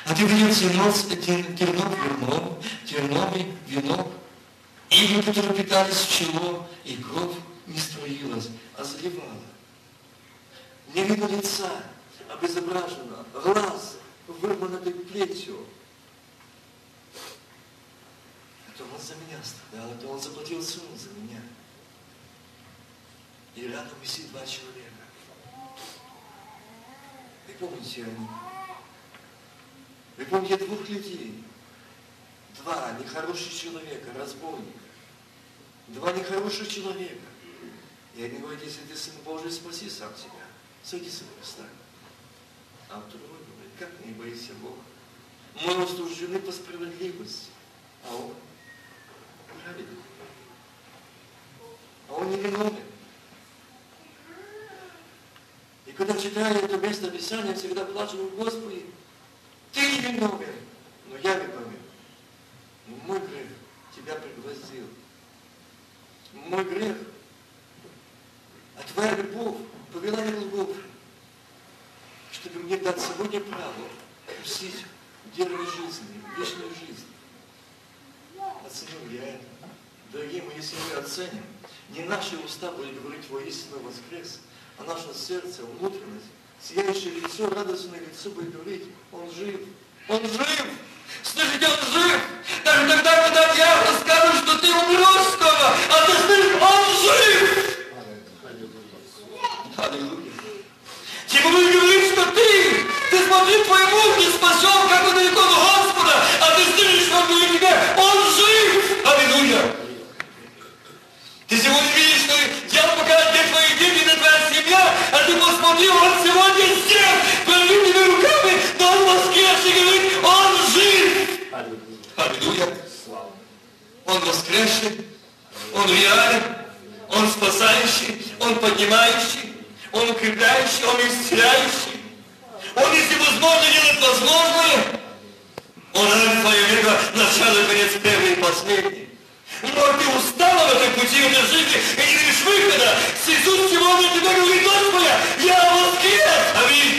А ты говорил, тернов, тернов вином, терновый вино, Иглы, которые питались в чело, и кровь не струилась, а заливала. Не видно лица, обезображено, глаз вырван этой плетью. Это он за меня страдал, это он заплатил цену за меня. И рядом висит два человека. Вы помните они? Вы помните двух людей? Два нехороших человека, разбойника. Два нехороших человека. И они говорят, если ты Сын Божий, спаси сам себя. Сойди с креста. А второй говорит, как не боишься Бога? Мы осуждены по справедливости, а он праведник. А он не виновен. И когда читаю это место Писания, всегда плачу, Господи, ты виновен, но я виновен. Но мой грех тебя пригласил. Мой грех, а твоя любовь в Голгофу, чтобы мне дать сегодня право вкусить дело жизни, вечную жизнь. Оценил я это. Дорогие мои, если мы оценим, не наши уста будут говорить воистину воскрес, а наше сердце, внутренность, сияющее лицо, радостное лицо будет говорить, он жив, он жив! Слышите, он жив! Даже тогда, когда дьявол скажет, что ты умрешь скоро, а ты слышишь, он жив! Аллилуйя. Тебе будет говорить, что ты, твой муж не спасен, как он далеко от Господа, а ты что он говорит тебе, он жив! Аллилуйя! Ты сегодня видишь, что дьявол показывает, где твои дети, где твоя семья, а ты посмотри, он сегодня пролил тебе руками, но он воскрес и говорит, он жив! Аллилуйя! Он воскресший, он реален, он спасающий, он поднимающий, он укрепляющий, он исцеляющий. Он, если возможно, делает возможное. Он альфа и омега, начало и конец, первый и последний. Но ты устала в этой пути, в этой жизни, и не видишь выхода. Иисус сегодня тебе говорит, моя, я воскрес! Аминь!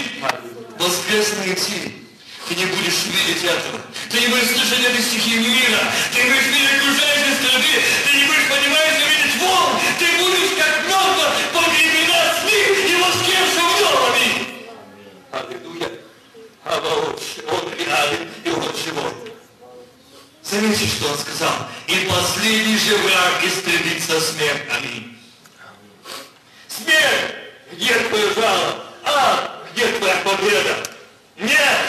Воскрес найти. Ты не будешь видеть этого. Ты не будешь слышать этой стихии мира. Ты не будешь видеть окружающей среды. Ты не будешь понимать и видеть волн. Ты будешь как мертво погребена Аллилуйя. А он, реален и он живой. Заметьте, что он сказал. И последний же враг истребится смерть. Аминь. Смерть! Где твое жало? А, где твоя победа? Нет!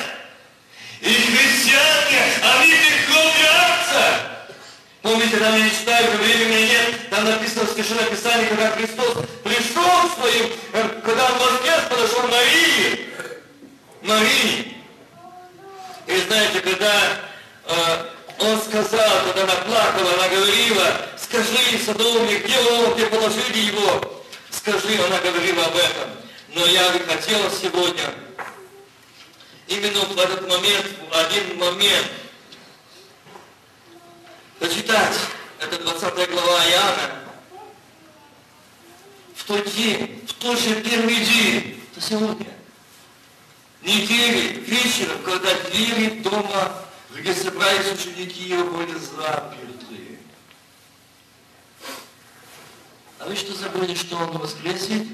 И христиане, они легко врятся. Помните, там я не читаю, что времени нет, там написано в Священном Писании, когда Христос пришел своим, э, когда он воскрес, подошел Марии. Марии. И знаете, когда э, он сказал, когда она плакала, она говорила, скажи, садовник, где где положили его? Скажи, она говорила об этом. Но я бы хотела сегодня именно в этот момент, в один момент, почитать, это 20 глава Иоанна, в тот день, в тот же первый день, это сегодня, недели, вечером, когда двери дома где собрались ученики его, были заперты. А вы что забыли, что он воскресит?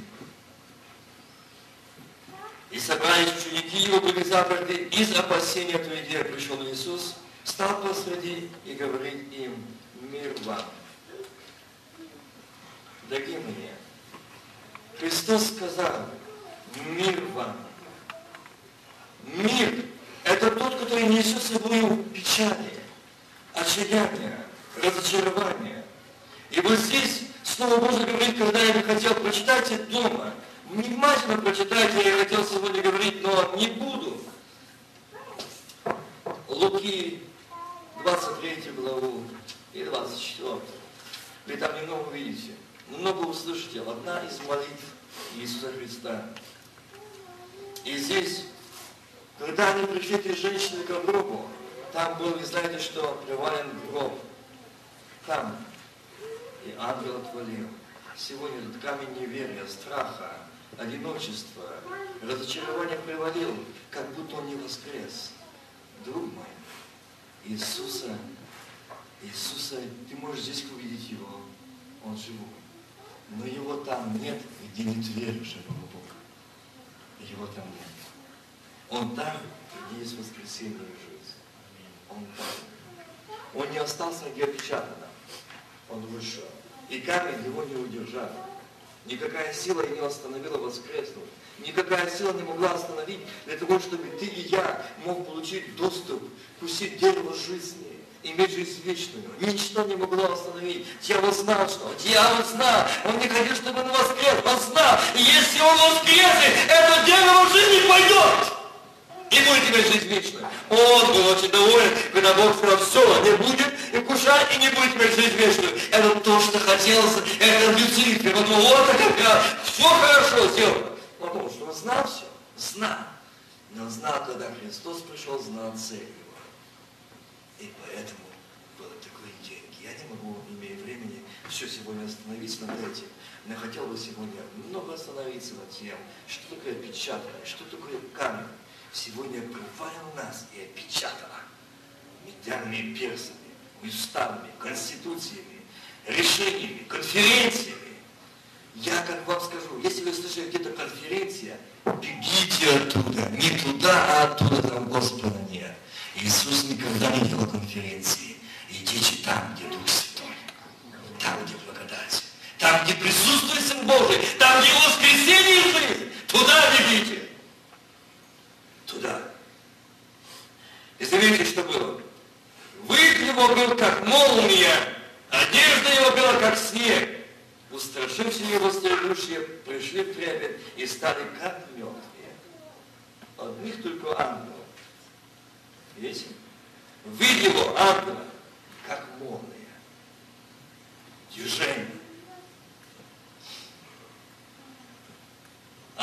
И собрались ученики его, были заперты, из опасения той идеи пришел Иисус, стал посреди и говорит им, мир вам. Дорогие мои, Христос сказал, мир вам. Мир это тот, который несет с собой печали, отчаяние, разочарование. И вот здесь Слово Божье говорит, когда я бы хотел прочитать это дома, внимательно прочитайте, я хотел сегодня говорить, но не буду. Луки 23 главу и 24. Вы там немного увидите, много услышите. Одна из молитв Иисуса Христа. И здесь когда они пришли, эти женщины, к гробу, там был, вы знаете, что привален гроб. Там. И ангел отвалил. Сегодня этот камень неверия, страха, одиночества, разочарования привалил, как будто он не воскрес. Иисуса, Иисуса, ты можешь здесь увидеть Его, Он живой. Но Его там нет, где нет веры живого Бога. Его там нет. Он там, где есть воскресенье и жизнь. Он там. Он не остался, где опечатано. Он вышел. И камень его не удержал. Никакая сила не остановила воскреснуть. Никакая сила не могла остановить для того, чтобы ты и я мог получить доступ, вкусить дерево жизни, иметь жизнь вечную. Ничто не могло остановить. Дьявол знал, что дьявол знал. Он не хотел, чтобы он воскрес. Он знал, если он воскреснет, это дерево жизни пойдет и будет иметь жизнь вечную. Он был очень доволен, когда Бог сказал, все, не будет и кушать, и не будет иметь жизнь вечную. Это то, что хотелось, это Люцифер. Думал, вот как все хорошо сделано. Потому что он знал все, знал. Но знал, когда Христос пришел, знал цель его. И поэтому было такое деньги. Я не могу, имея времени, все сегодня остановиться над этим. Но хотел бы сегодня много остановиться над тем, что такое печатное, что такое камень сегодня обрывала нас и опечатала медальными персами, уставами, конституциями, решениями, конференциями. Я как вам скажу, если вы слышали где-то конференция, бегите оттуда, не туда, а оттуда, там Господа нет. Иисус никогда не делал конференции. Идите там, где Дух Святой, там, где благодать, там, где присутствует Сын Божий, там, где воскресенье и жизнь, туда бегите туда. И заметьте, что было. Вид его был, как молния, одежда его была, как снег. Устрашившие его страдущие пришли в трепет и стали как мертвые. Одних только ангелов. Видите? Вид его, ангела, как молния. Движение.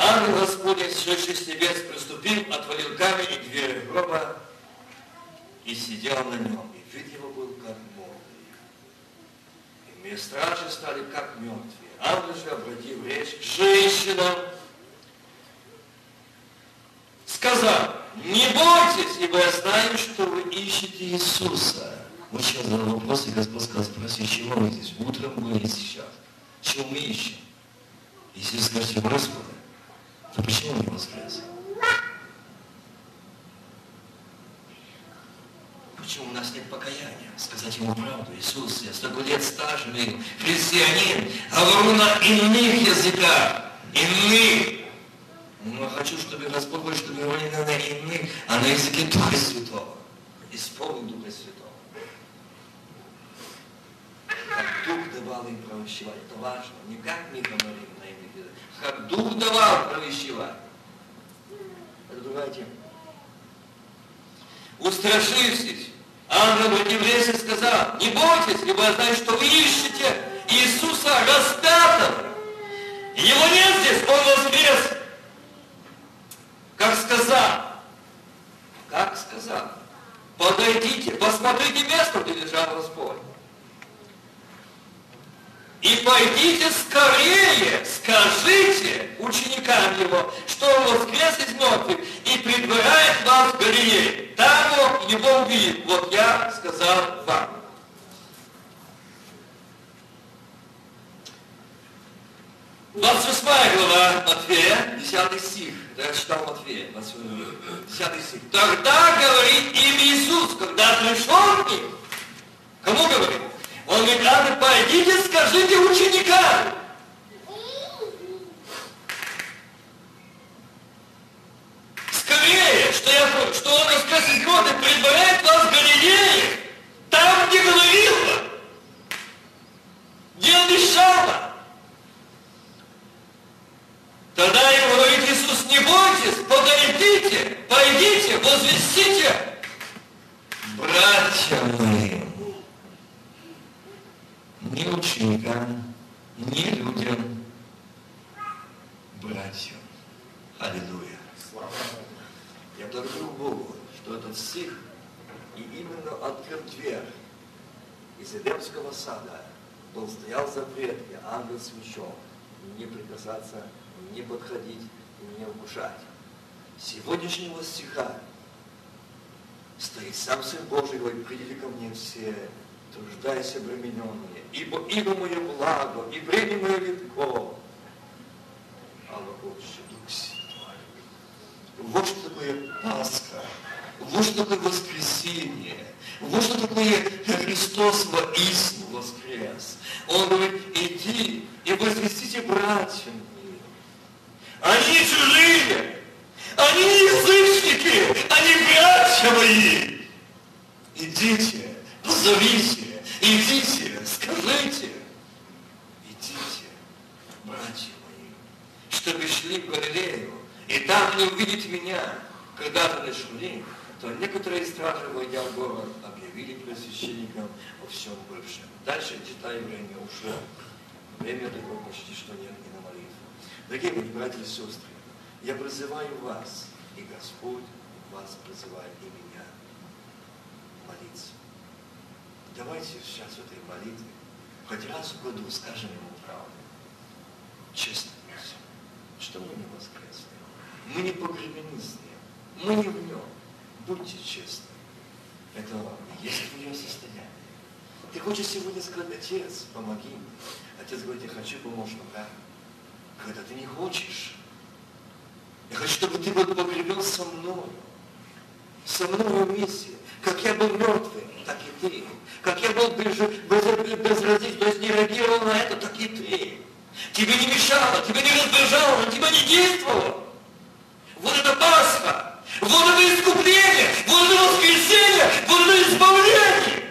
Ангел Господень, сшедший с небес, приступил, отворил камень и дверь гроба и сидел на нем. И вид его был как молния. И мне стражи стали как мертвые. Ангел же, обратив речь к женщинам, сказал, не бойтесь, ибо я знаю, что вы ищете Иисуса. Мы сейчас задал вопрос, и Господь сказал, спроси, чего вы здесь? Утром были сейчас. Чего мы ищем? Если скажете, Господи, то почему не воскрес? Почему у нас нет покаяния? Сказать ему правду. Иисус, я столько лет стаж имею, христианин, говорю на иных языках, иных. Но я хочу, чтобы Господь Бог, чтобы говорили на иных, а на языке Духа Святого. Исполнил Духа Святого. Как Дух давал им провощевать. Это важно. Не как говорим как Дух давал провещевать. Это другая тема. Устрашившись, ангел Бративлесе сказал, не бойтесь, ибо я знаю, что вы ищете Иисуса распятого. Его нет здесь, Он воскрес. Как сказал, как сказал, подойдите, посмотрите место, где лежал Господь. И пойдите скорее, скажите ученикам его, что он воскрес из мертвых и предваряет вас в Галилее. Там он его увидит. Вот я сказал вам. Двадцать восьмая глава Матфея, 10 стих. Да, я читал Матфея, 10 стих. Тогда говорит им Иисус, когда пришел к ним, кому говорит? Он говорит, а пойдите, скажите ученикам. Скорее, что, я, что он рассказ из года предваряет вас в Галилее, там, где говорил вам, где обещал вам. Тогда ему говорит Иисус, не бойтесь, подойдите, пойдите, возвестите. Братья мои, ни ученикам, ни людям, братьям. Аллилуйя. Я благодарю Богу, что этот стих и именно открыл дверь из Эдемского сада. Был стоял запрет, и ангел священ, не прикасаться, не подходить, не вкушать. Сегодняшнего стиха стоит сам Сын Придите ко мне все, труждайся обремененные, ибо иго мое благо, и бремя мое легко. Святой. Вот что такое Пасха. Вот что такое воскресенье. Вот что такое Христос воистину воскрес. Он говорит, иди и возвестите братьям моим. Они чужие, они язычники, они братья мои. Идите, позовите, идите, скажите. Идите, братья мои, чтобы шли в Галилею, и там не увидите меня, когда вы шли, то некоторые стражи, войдя в город, объявили пресвященникам о всем бывшем. Дальше, читая время, ушло. Время такое почти что нет и на молитву. Дорогие мои братья и сестры, я призываю вас, и Господь вас призывает и меня молиться. Давайте сейчас в этой молитве хоть раз в году скажем Ему правду. Честно что мы не воскресли. Мы не погребены с Ним. Мы не в Нем. Будьте честны. Это есть твое состояние. Ты хочешь сегодня сказать, Отец, помоги мне. Отец говорит, я хочу помощника. Когда ты не хочешь, я хочу, чтобы ты был погребен со мной. Со мной вместе. Как я был мертвый, так и ты. Как я был безразличен, то есть не реагировал на это, так и ты. Тебе не мешало, тебе не раздражало, на тебя не действовало. Вот это Пасха, вот это искупление, вот это воскресенье, вот это избавление.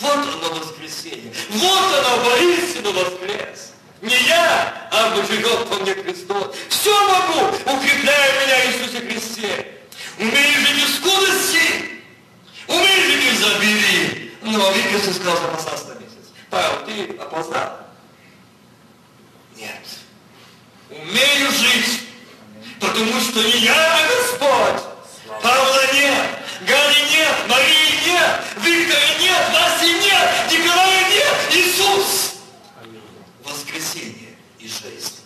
Вот оно воскресенье, вот оно воистину воскрес. Не я, а живет по мне Христос. Все могу, укрепляя меня Иисусе Христе. Умею жить в скудости, умею жить в изобилии. Но Иисус сказал, что опасался на месяц. Павел, ты опоздал. Нет. Умею жить, потому что не я, а Господь. Павла нет, Гали нет, Марии нет, Виктора нет, Васи нет, Николая нет, Иисус воскресение и жизнь.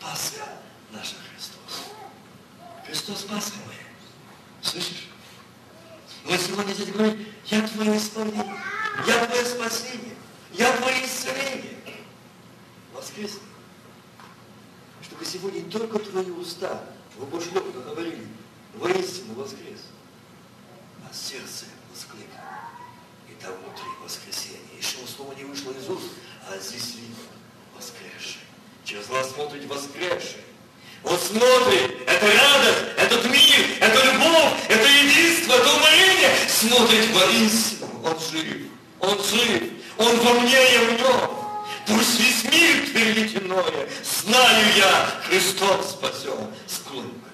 Пасха наша Христос. Христос Пасха. Слышишь? Мы сегодня здесь говорим, я твое исполнение, я твое спасение, я твое исцеление. Воскресный. Чтобы сегодня только твои уста, вы больше легко говорили, воистину воскрес, а сердце воскликнуло. И там внутри воскресенье. Еще слово не вышло из уст, а здесь видно воскресший. Через вас смотрит воскресший. Он смотрит, это радость, этот мир, это любовь, это единство, это умоление. Смотрит воистину, он жив, он жив, он во мне, я в нем. Пусть весь мир иное, знаю я, Христос спасен с клынкой.